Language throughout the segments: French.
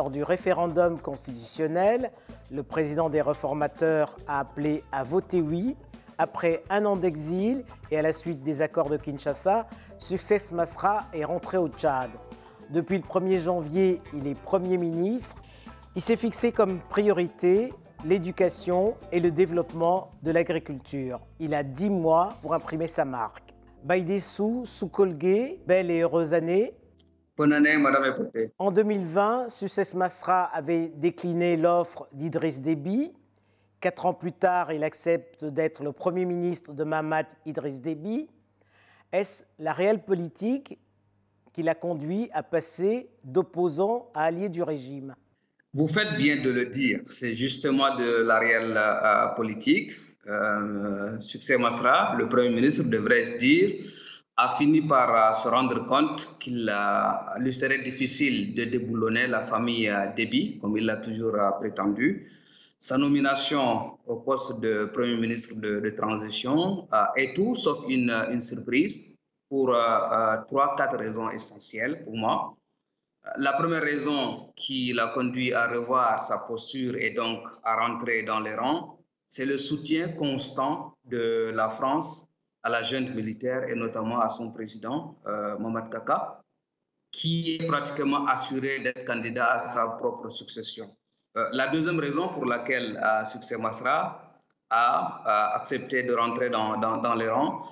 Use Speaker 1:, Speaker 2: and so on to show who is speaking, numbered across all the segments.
Speaker 1: lors du référendum constitutionnel, le président des réformateurs a appelé à voter oui. Après un an d'exil et à la suite des accords de Kinshasa, Success Masra est rentré au Tchad. Depuis le 1er janvier, il est Premier ministre. Il s'est fixé comme priorité l'éducation et le développement de l'agriculture. Il a 10 mois pour imprimer sa marque. Baïdessou, Soukolgue, belle et heureuse année.
Speaker 2: Bonne année, Madame.
Speaker 1: En 2020, Success Masra avait décliné l'offre d'Idriss Déby. Quatre ans plus tard, il accepte d'être le Premier ministre de Mamad Idriss Déby. Est-ce la réelle politique qui l'a conduit à passer d'opposant à allié du régime?
Speaker 2: Vous faites bien de le dire. C'est justement de la réelle euh, politique. Euh, Succès Masra, le Premier ministre, devrait-je dire, a fini par euh, se rendre compte qu'il euh, lui serait difficile de déboulonner la famille euh, Déby, comme il l'a toujours prétendu. Sa nomination au poste de Premier ministre de, transition est tout sauf une surprise pour trois, quatre raisons essentielles pour moi. La première raison qui l'a conduit à revoir sa posture et donc à rentrer dans les rangs, c'est le soutien constant de la France à la junte militaire et notamment à son président, euh, Kaka, qui est pratiquement assuré d'être candidat à sa propre succession. Euh, la deuxième raison pour laquelle euh, Succès Masra a, accepté de rentrer dans, les rangs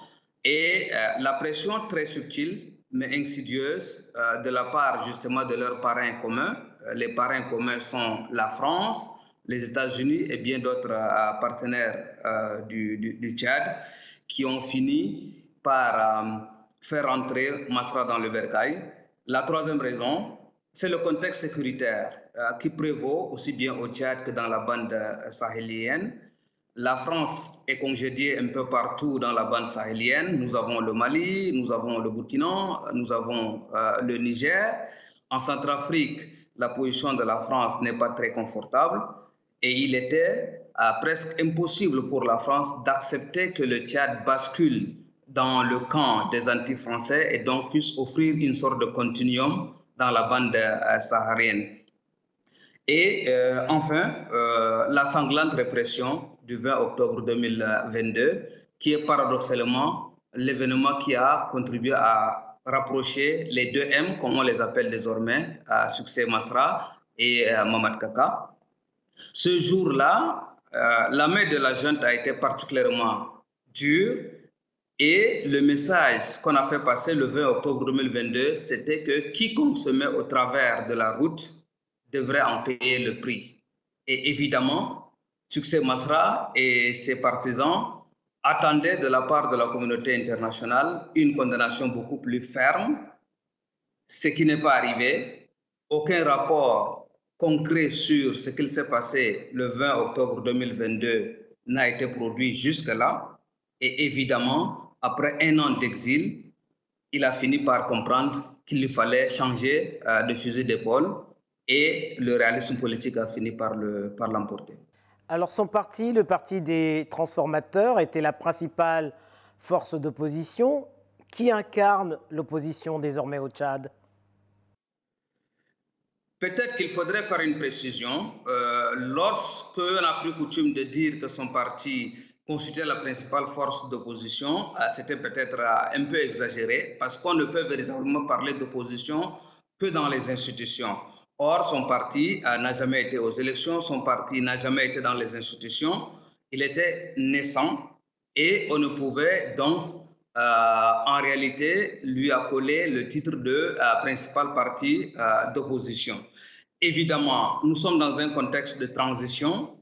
Speaker 2: est euh, la pression très subtile mais insidieuse euh, de la part justement de leurs parrains communs. Les parrains communs sont la France, les États-Unis et bien d'autres partenaires du Tchad qui ont fini par euh, faire entrer Masra dans le bercail. La troisième raison, c'est le contexte sécuritaire euh, qui prévaut aussi bien au Tchad que dans la bande euh, sahélienne. La France est congédiée un peu partout dans la bande sahélienne. Nous avons le Mali, nous avons le Burkina, nous avons le Niger. En Centrafrique, la position de la France n'est pas très confortable et il était presque impossible pour la France d'accepter que le Tchad bascule dans le camp des anti-français et donc puisse offrir une sorte de continuum dans la bande euh, saharienne. Et euh, enfin, euh, la sanglante répression du 20 octobre 2022, qui est paradoxalement l'événement qui a contribué à rapprocher les deux M, comme on les appelle désormais, à Succès Masra et à Mamad Kaka. Ce jour-là, euh, la main de la junte a été particulièrement dure et le message qu'on a fait passer le 20 octobre 2022, c'était que quiconque se met au travers de la route devrait en payer le prix. Et évidemment, Succès Masra et ses partisans attendaient de la part de la communauté internationale une condamnation beaucoup plus ferme, ce qui n'est pas arrivé. Aucun rapport concret sur ce qu'il s'est passé le 20 octobre 2022 n'a été produit jusque-là. Et évidemment, après un an d'exil, il a fini par comprendre qu'il lui fallait changer euh, de fusil d'épaule et le réalisme politique a fini par l'emporter. Par
Speaker 1: Alors son parti, le Parti des transformateurs, était la principale force d'opposition. Qui incarne l'opposition désormais au Tchad?
Speaker 2: Peut-être qu'il faudrait faire une précision. Euh, Lorsqu'on n'a plus coutume de dire que son parti constituait la principale force d'opposition, euh, c'était peut-être euh, un peu exagéré parce qu'on ne peut véritablement parler d'opposition que dans les institutions. Or, son parti euh, n'a jamais été aux élections, son parti n'a jamais été dans les institutions. Il était naissant et on ne pouvait donc en réalité, lui a collé le titre de principal parti d'opposition. Évidemment, nous sommes dans un contexte de transition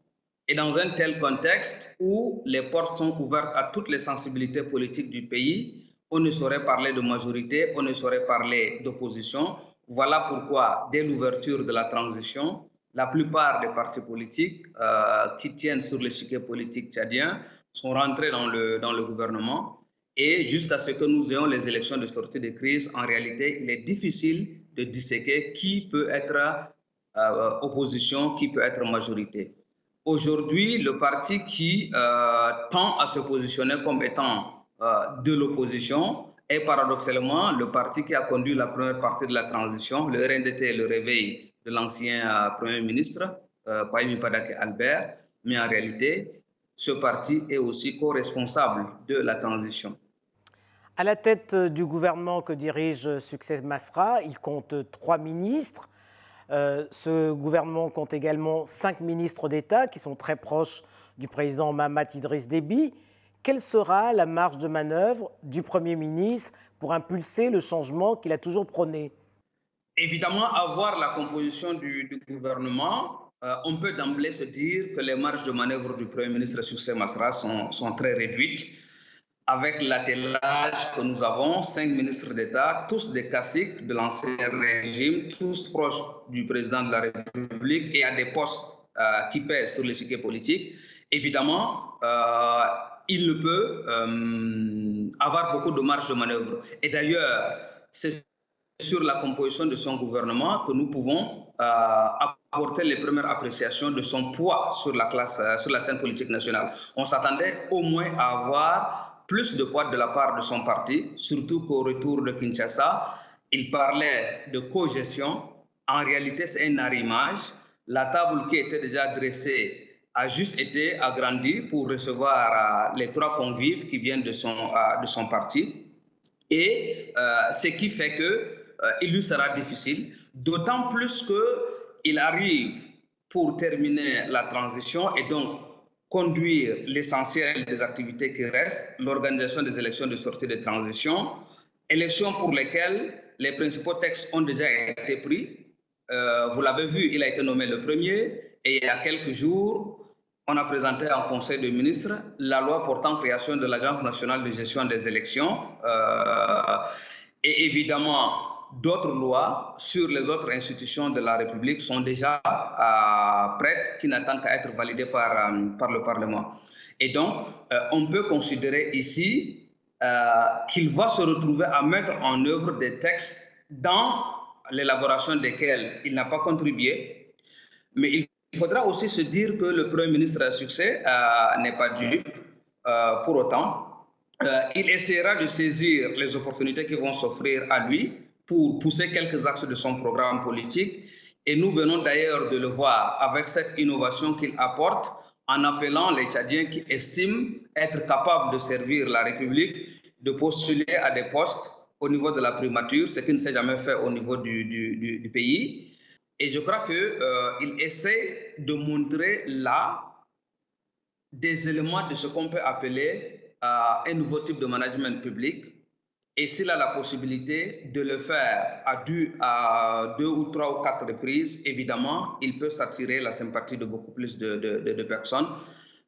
Speaker 2: et dans un tel contexte où les portes sont ouvertes à toutes les sensibilités politiques du pays, on ne saurait parler de majorité, on ne saurait parler d'opposition. Voilà pourquoi, dès l'ouverture de la transition, la plupart des partis politiques euh, qui tiennent sur l'échiquier politique tchadien sont rentrés dans le, dans le gouvernement et jusqu'à ce que nous ayons les élections de sortie de crise, en réalité, il est difficile de disséquer qui peut être euh, opposition, qui peut être majorité. Aujourd'hui, le parti qui euh, tend à se positionner comme étant euh, de l'opposition est paradoxalement le parti qui a conduit la première partie de la transition, le RNDT, le réveil de l'ancien Premier ministre, Paimi Padake Albert, mais en réalité, ce parti est aussi co-responsable de la transition.
Speaker 1: À la tête du gouvernement que dirige Succès Masra, il compte trois ministres. Euh, ce gouvernement compte également cinq ministres d'État qui sont très proches du président Mahamat Idriss Déby. Quelle sera la marge de manœuvre du Premier ministre pour impulser le changement qu'il a toujours prôné?
Speaker 2: Évidemment, avoir la composition du, gouvernement, euh, on peut d'emblée se dire que les marges de manœuvre du Premier ministre Succès Masra sont, sont très réduites avec l'attelage que nous avons, cinq ministres d'État, tous des caciques de l'ancien régime, tous proches du président de la République et à des postes euh, qui pèsent sur l'échiquier politique, évidemment, euh, il ne peut euh, avoir beaucoup de marge de manœuvre. Et d'ailleurs, c'est sur la composition de son gouvernement que nous pouvons apporter les premières appréciations de son poids sur la, classe, sur la scène politique nationale. On s'attendait au moins à avoir plus de poids de la part de son parti, surtout qu'au retour de Kinshasa, il parlait de co-gestion. En réalité, c'est un arrimage. La table qui était déjà dressée a juste été agrandie pour recevoir euh, les trois convives qui viennent de son, euh, de son parti. Et euh, ce qui fait qu'il lui sera difficile, d'autant plus qu'il arrive pour terminer la transition et donc conduire l'essentiel des activités qui restent, l'organisation des élections de sortie de transition, élections pour lesquelles les principaux textes ont déjà été pris. Euh, vous l'avez vu, il a été nommé le premier et il y a quelques jours, on a présenté en Conseil des ministres la loi portant création de l'Agence nationale de gestion des élections. Euh, et évidemment, d'autres lois sur les autres institutions de la République sont déjà euh, prêtes, qui n'attendent qu'à être validées par, euh, par le Parlement. Et donc, euh, on peut considérer ici qu'il va se retrouver à mettre en œuvre des textes dans l'élaboration desquels il n'a pas contribué. Mais il faudra aussi se dire que le Premier ministre à succès n'est pas dû. pour autant, il essaiera de saisir les opportunités qui vont s'offrir à lui pour pousser quelques axes de son programme politique. Et nous venons d'ailleurs de le voir avec cette innovation qu'il apporte en appelant les Tchadiens qui estiment être capables de servir la République de postuler à des postes au niveau de la primature, ce qui ne s'est jamais fait au niveau du, du, du, pays. Et je crois qu'il euh, essaie de montrer là des éléments de ce qu'on peut appeler euh, un nouveau type de management public et s'il a la possibilité de le faire à deux, ou trois ou quatre reprises, évidemment, il peut s'attirer la sympathie de beaucoup plus de, personnes.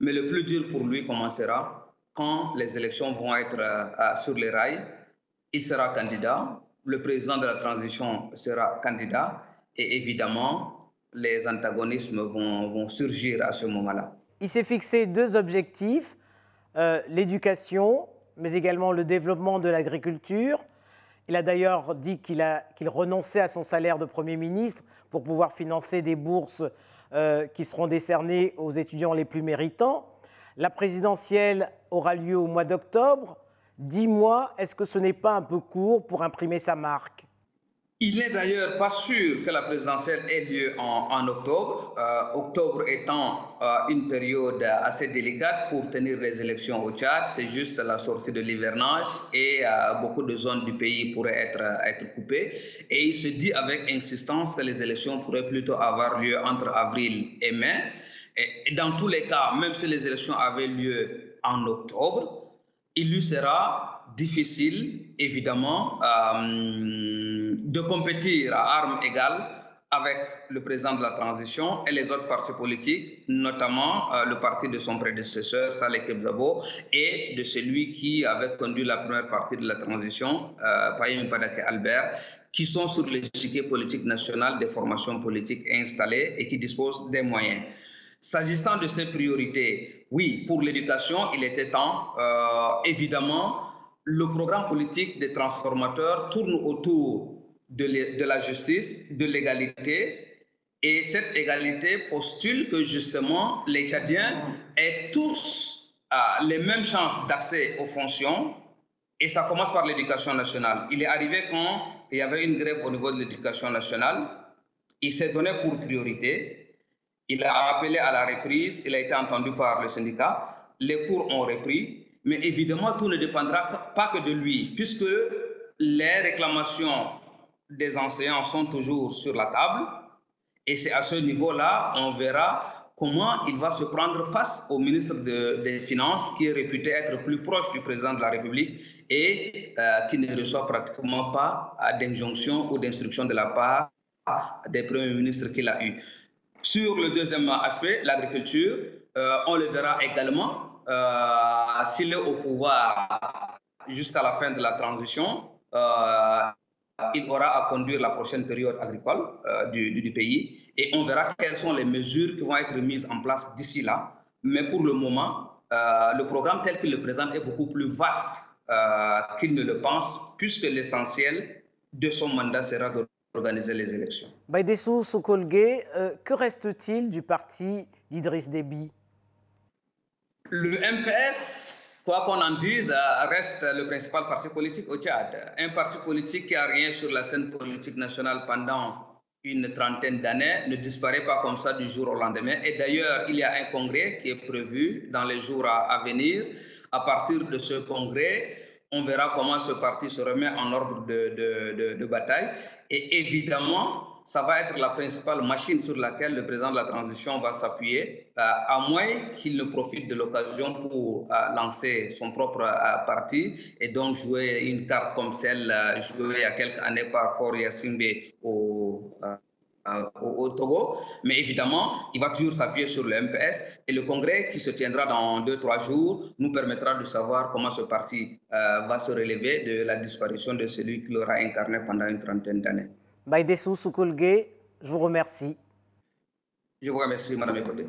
Speaker 2: Mais le plus dur pour lui commencera quand les élections vont être euh, sur les rails. Il sera candidat, le président de la transition sera candidat et évidemment, les antagonismes vont, vont surgir à ce moment-là.
Speaker 1: Il s'est fixé deux objectifs, euh, l'éducation mais également le développement de l'agriculture. Il a d'ailleurs dit qu'il renonçait à son salaire de Premier ministre pour pouvoir financer des bourses euh, qui seront décernées aux étudiants les plus méritants. La présidentielle aura lieu au mois d'octobre. Dix mois, est-ce que ce n'est pas un peu court pour imprimer sa marque?
Speaker 2: Il n'est d'ailleurs pas sûr que la présidentielle ait lieu en, octobre, euh, octobre étant euh, une période assez délicate pour tenir les élections au Tchad. C'est juste la sortie de l'hivernage et euh, beaucoup de zones du pays pourraient être coupées. Et il se dit avec insistance que les élections pourraient plutôt avoir lieu entre avril et mai. Et, dans tous les cas, même si les élections avaient lieu en octobre, il lui sera difficile, évidemment, de compétir à armes égales avec le président de la transition et les autres partis politiques, notamment euh, le parti de son prédécesseur, Saleh Kebzabo, et de celui qui avait conduit la première partie de la transition, euh, Payem Padake Albert, qui sont sur l'échiquier politique national des formations politiques installées et qui disposent des moyens. S'agissant de ces priorités, oui, pour l'éducation, il était temps, euh, évidemment, le programme politique des transformateurs tourne autour de, la justice, de l'égalité. Et cette égalité postule que justement les Tchadiens aient tous euh, les mêmes chances d'accès aux fonctions. Et ça commence par l'éducation nationale. Il est arrivé quand il y avait une grève au niveau de l'éducation nationale. Il s'est donné pour priorité. Il a appelé à la reprise. Il a été entendu par le syndicat. Les cours ont repris. Mais évidemment, tout ne dépendra pas que de lui, puisque les réclamations des enseignants sont toujours sur la table. Et c'est à ce niveau-là, on verra comment il va se prendre face au ministre des Finances, qui est réputé être plus proche du président de la République et euh, qui ne reçoit pratiquement pas d'injonction ou d'instruction de la part des premiers ministres qu'il a eu. Sur le deuxième aspect, l'agriculture, euh, on le verra également. Euh, s'il est au pouvoir jusqu'à la fin de la transition, il aura à conduire la prochaine période agricole du, pays et on verra quelles sont les mesures qui vont être mises en place d'ici là. Mais pour le moment, le programme tel qu'il le présente est beaucoup plus vaste euh, qu'il ne le pense, puisque l'essentiel de son mandat sera d'organiser les élections.
Speaker 1: Baïdessou Sokolgue, euh, que reste-t-il du parti d'Idriss Déby?
Speaker 2: Le MPS, quoi qu'on en dise, reste le principal parti politique au Tchad. Un parti politique qui a rien sur la scène politique nationale pendant une trentaine d'années ne disparaît pas comme ça du jour au lendemain. Et d'ailleurs, il y a un congrès qui est prévu dans les jours à venir à partir de ce congrès, on verra comment ce parti se remet en ordre de, bataille. Et évidemment, ça va être la principale machine sur laquelle le président de la transition va s'appuyer, euh, à moins qu'il ne profite de l'occasion pour euh, lancer son propre euh, parti et donc jouer une carte comme celle jouée il y a quelques années par Foria Simbe au au, Togo. Mais évidemment, il va toujours s'appuyer sur le MPS et le congrès qui se tiendra dans deux, trois jours nous permettra de savoir comment ce parti va se relever de la disparition de celui qui l'aura incarné pendant une trentaine d'années.
Speaker 1: Baïdessou Soukoulgue, je vous remercie.
Speaker 2: Je vous remercie, Madame Écoté.